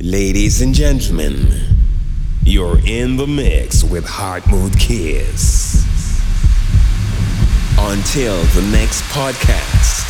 Ladies and gentlemen, you're in the mix with Heart Mood Kiss. Until the next podcast.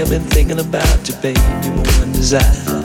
I've been thinking about you, baby, one desire.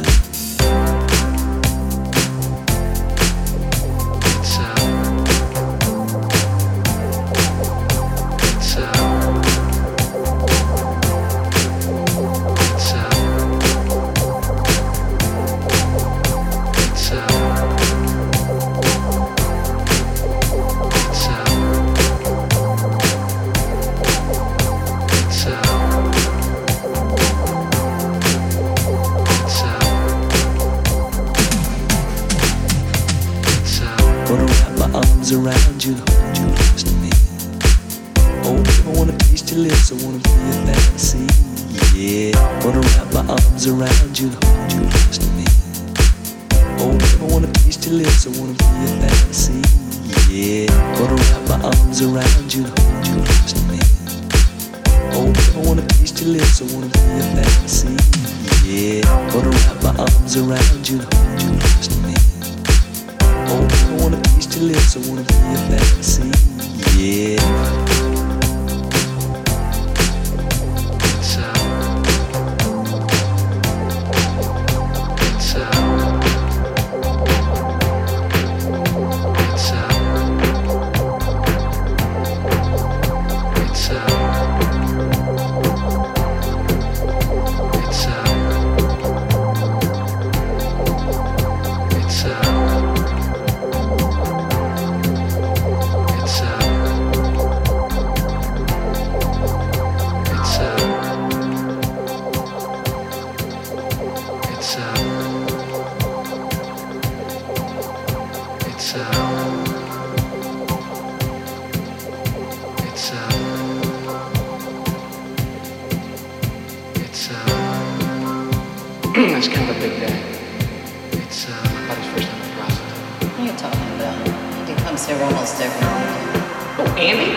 Oh, Andy?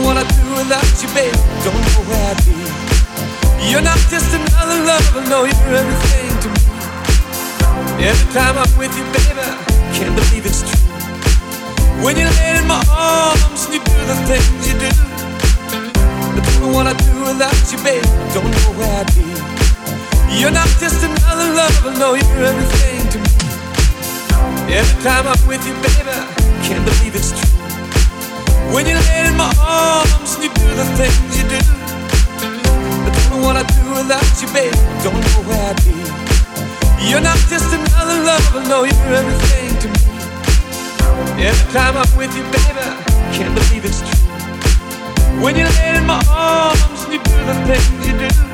What I do without you, baby. don't know where I'd be. You're not just another lover, no, you're everything to me. Every time I'm with you, baby, I can't believe it's true. When you lay in my arms and you do the things you do, I don't know what I'd do without you, baby. don't know where I'd be. You're not just another lover, no, you're everything to me. Every time I'm with you, baby, can't believe it's true. When you lay in my arms and you do the things you do. I don't know what I'd do without you, baby. Don't know where I'd be. You're not just another lover, no, you're everything to me. Every time I'm with you, baby, can't believe it. When you lay in my arms, and you do the things you do.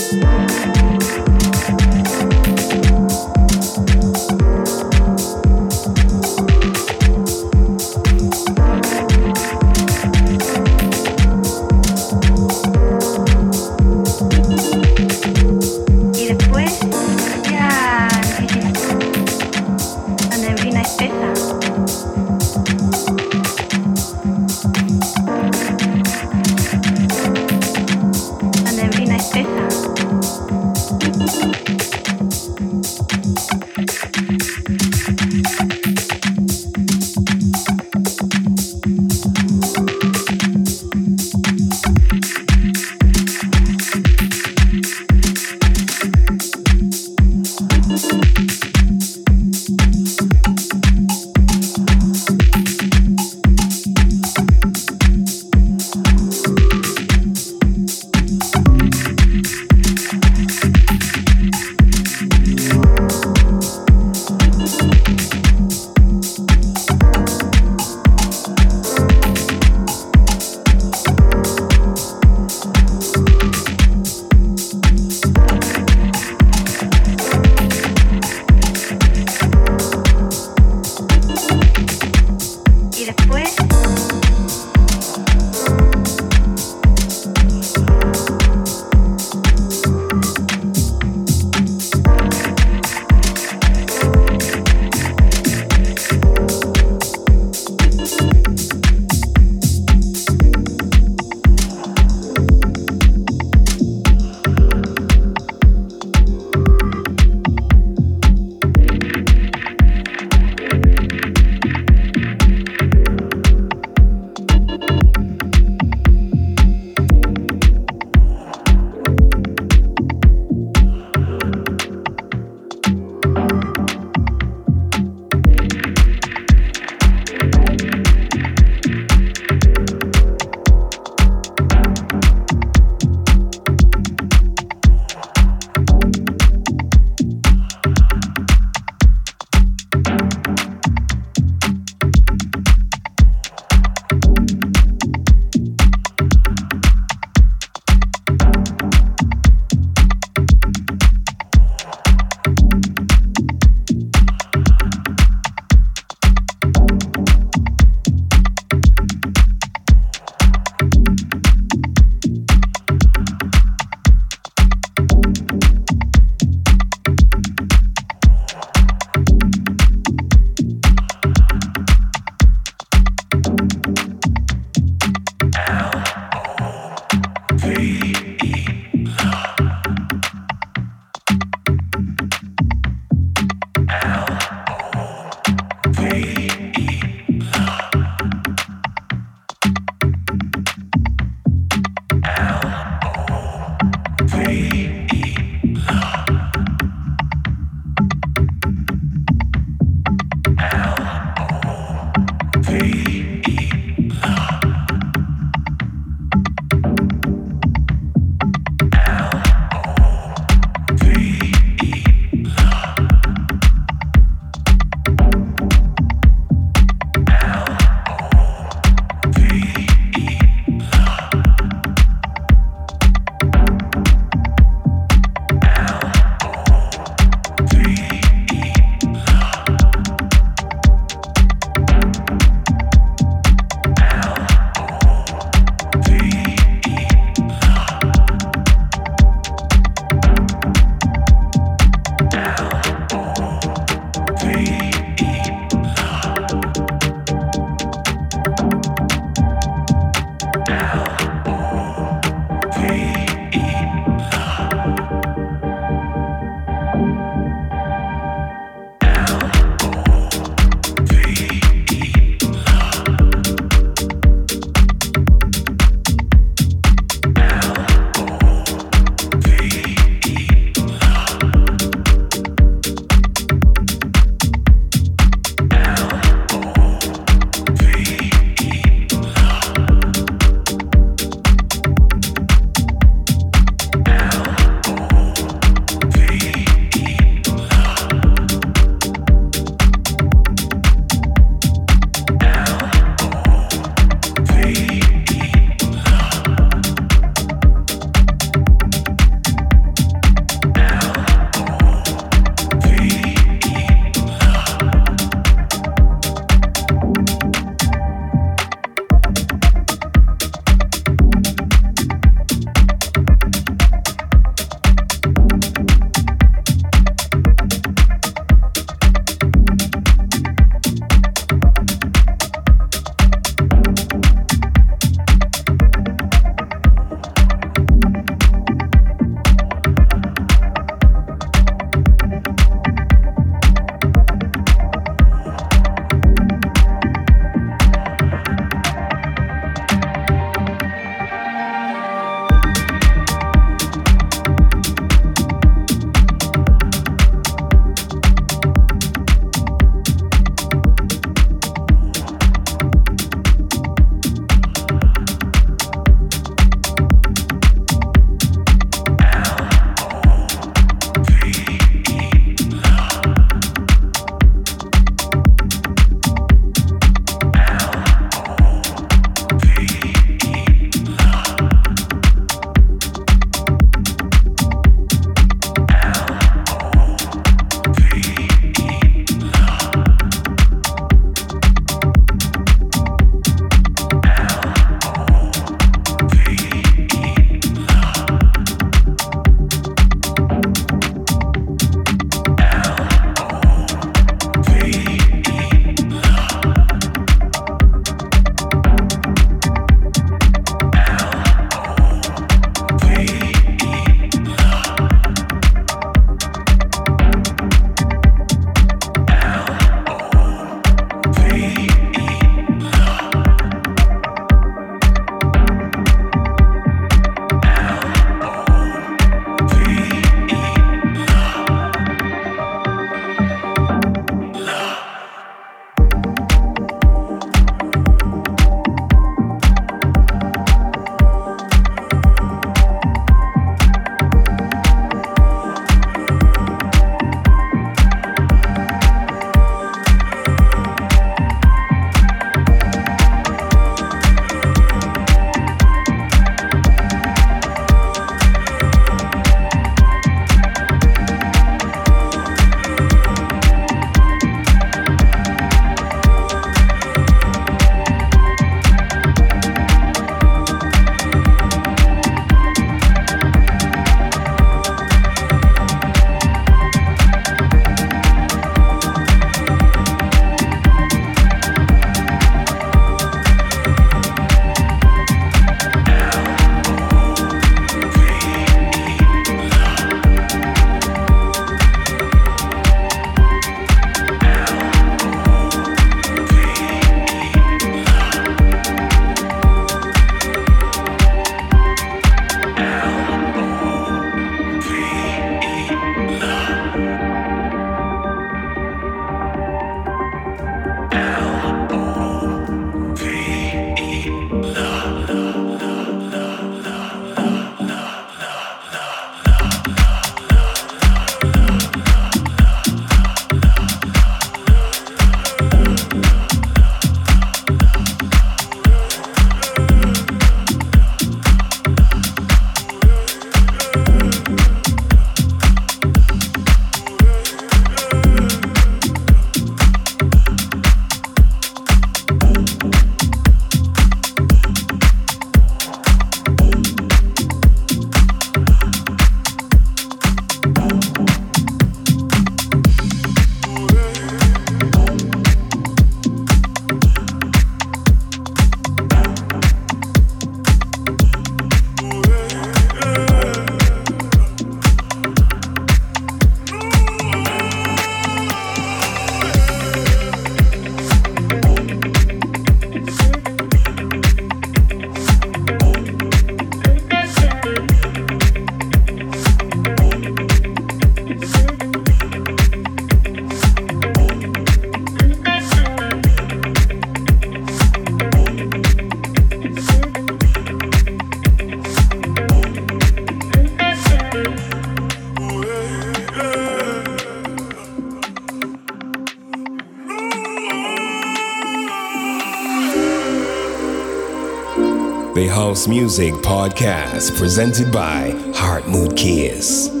House Music Podcast presented by Heart Mood Kiss.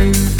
The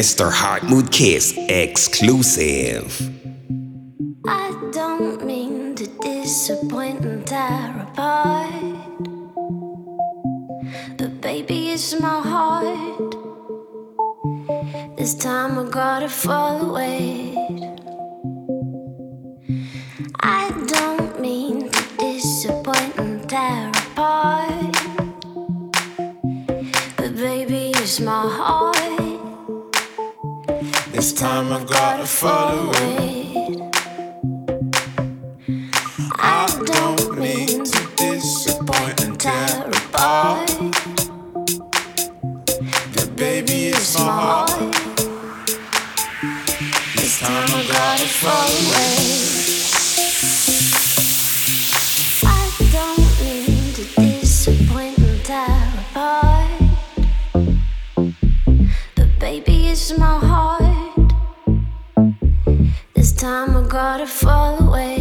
Mr. Heartmood Kiss exclusive. I don't mean to disappoint and tear apart. But baby, it's my heart. This time I gotta follow it. I don't mean to disappoint and tear apart. But baby, it's my heart. This time I gotta follow it. I don't mean to disappoint and tear apart. But baby, it's my heart. This time I gotta follow it. to fall away.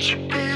you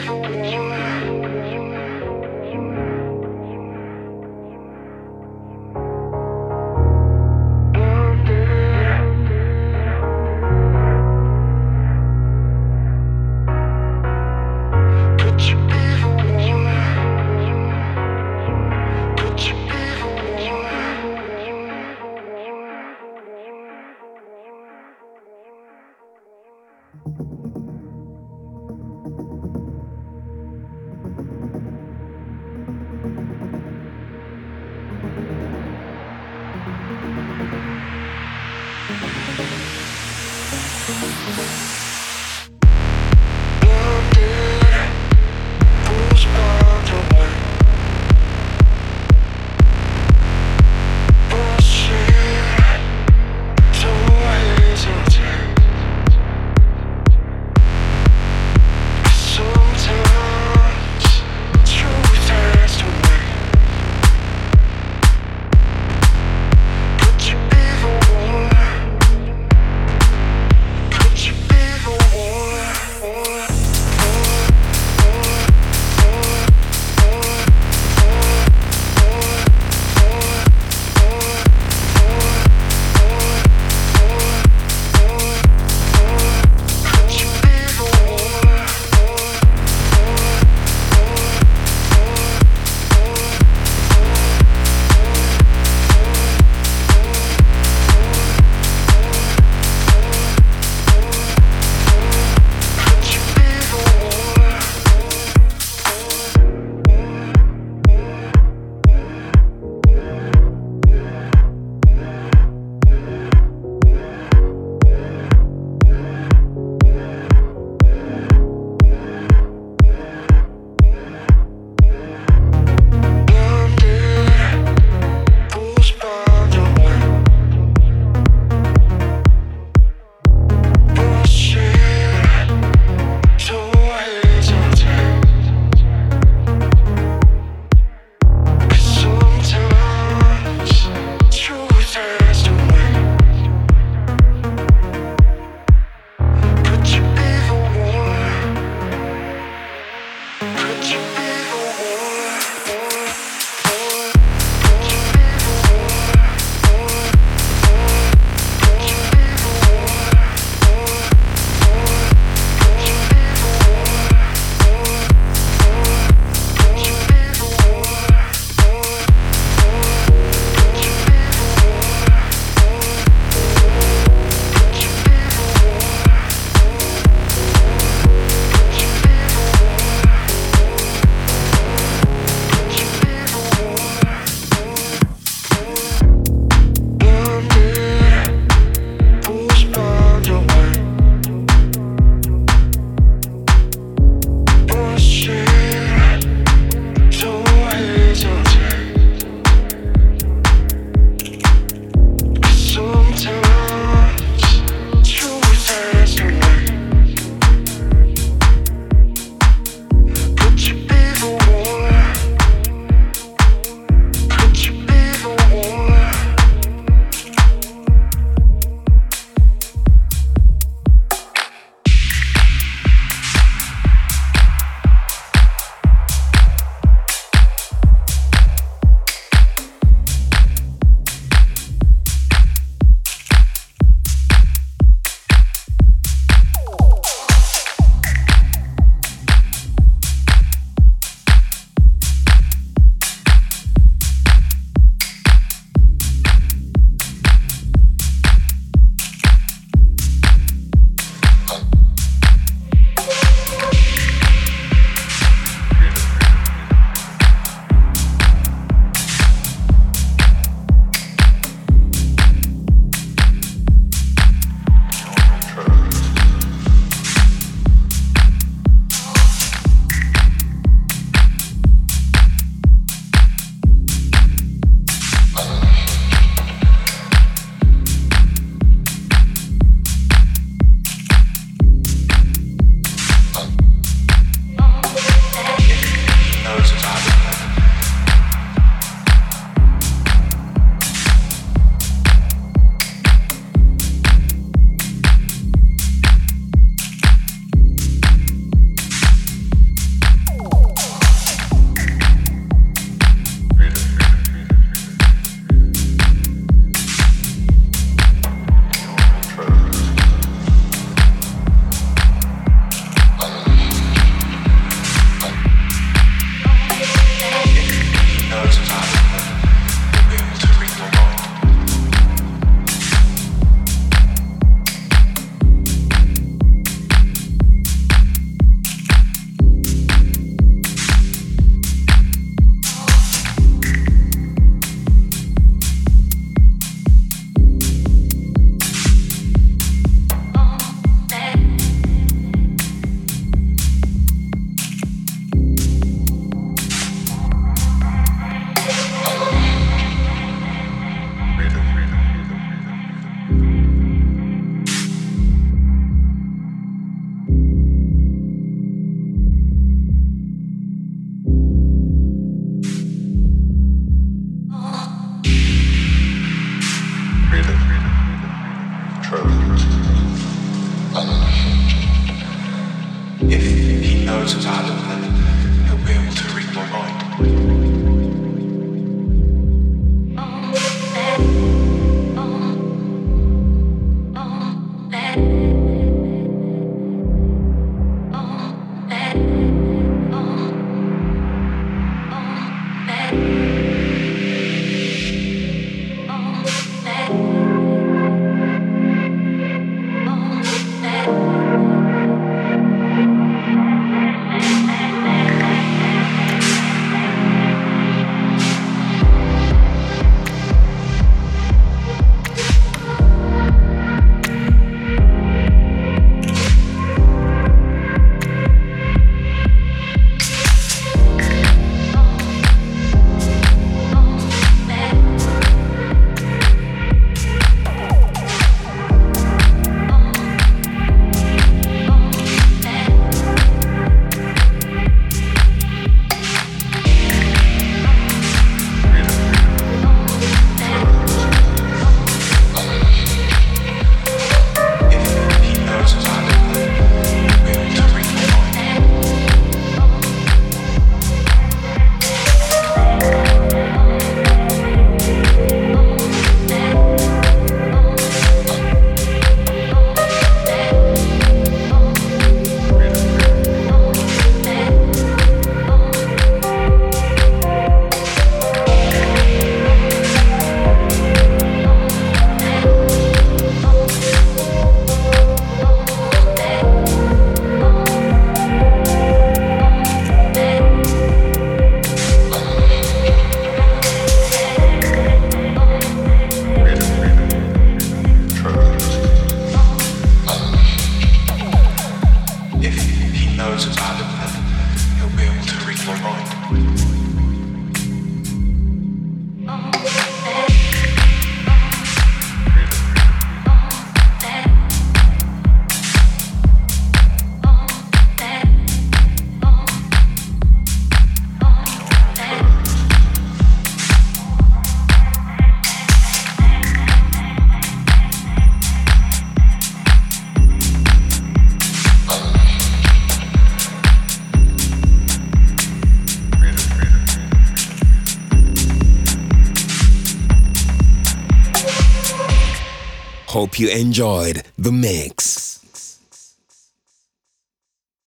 Hope you enjoyed the mix.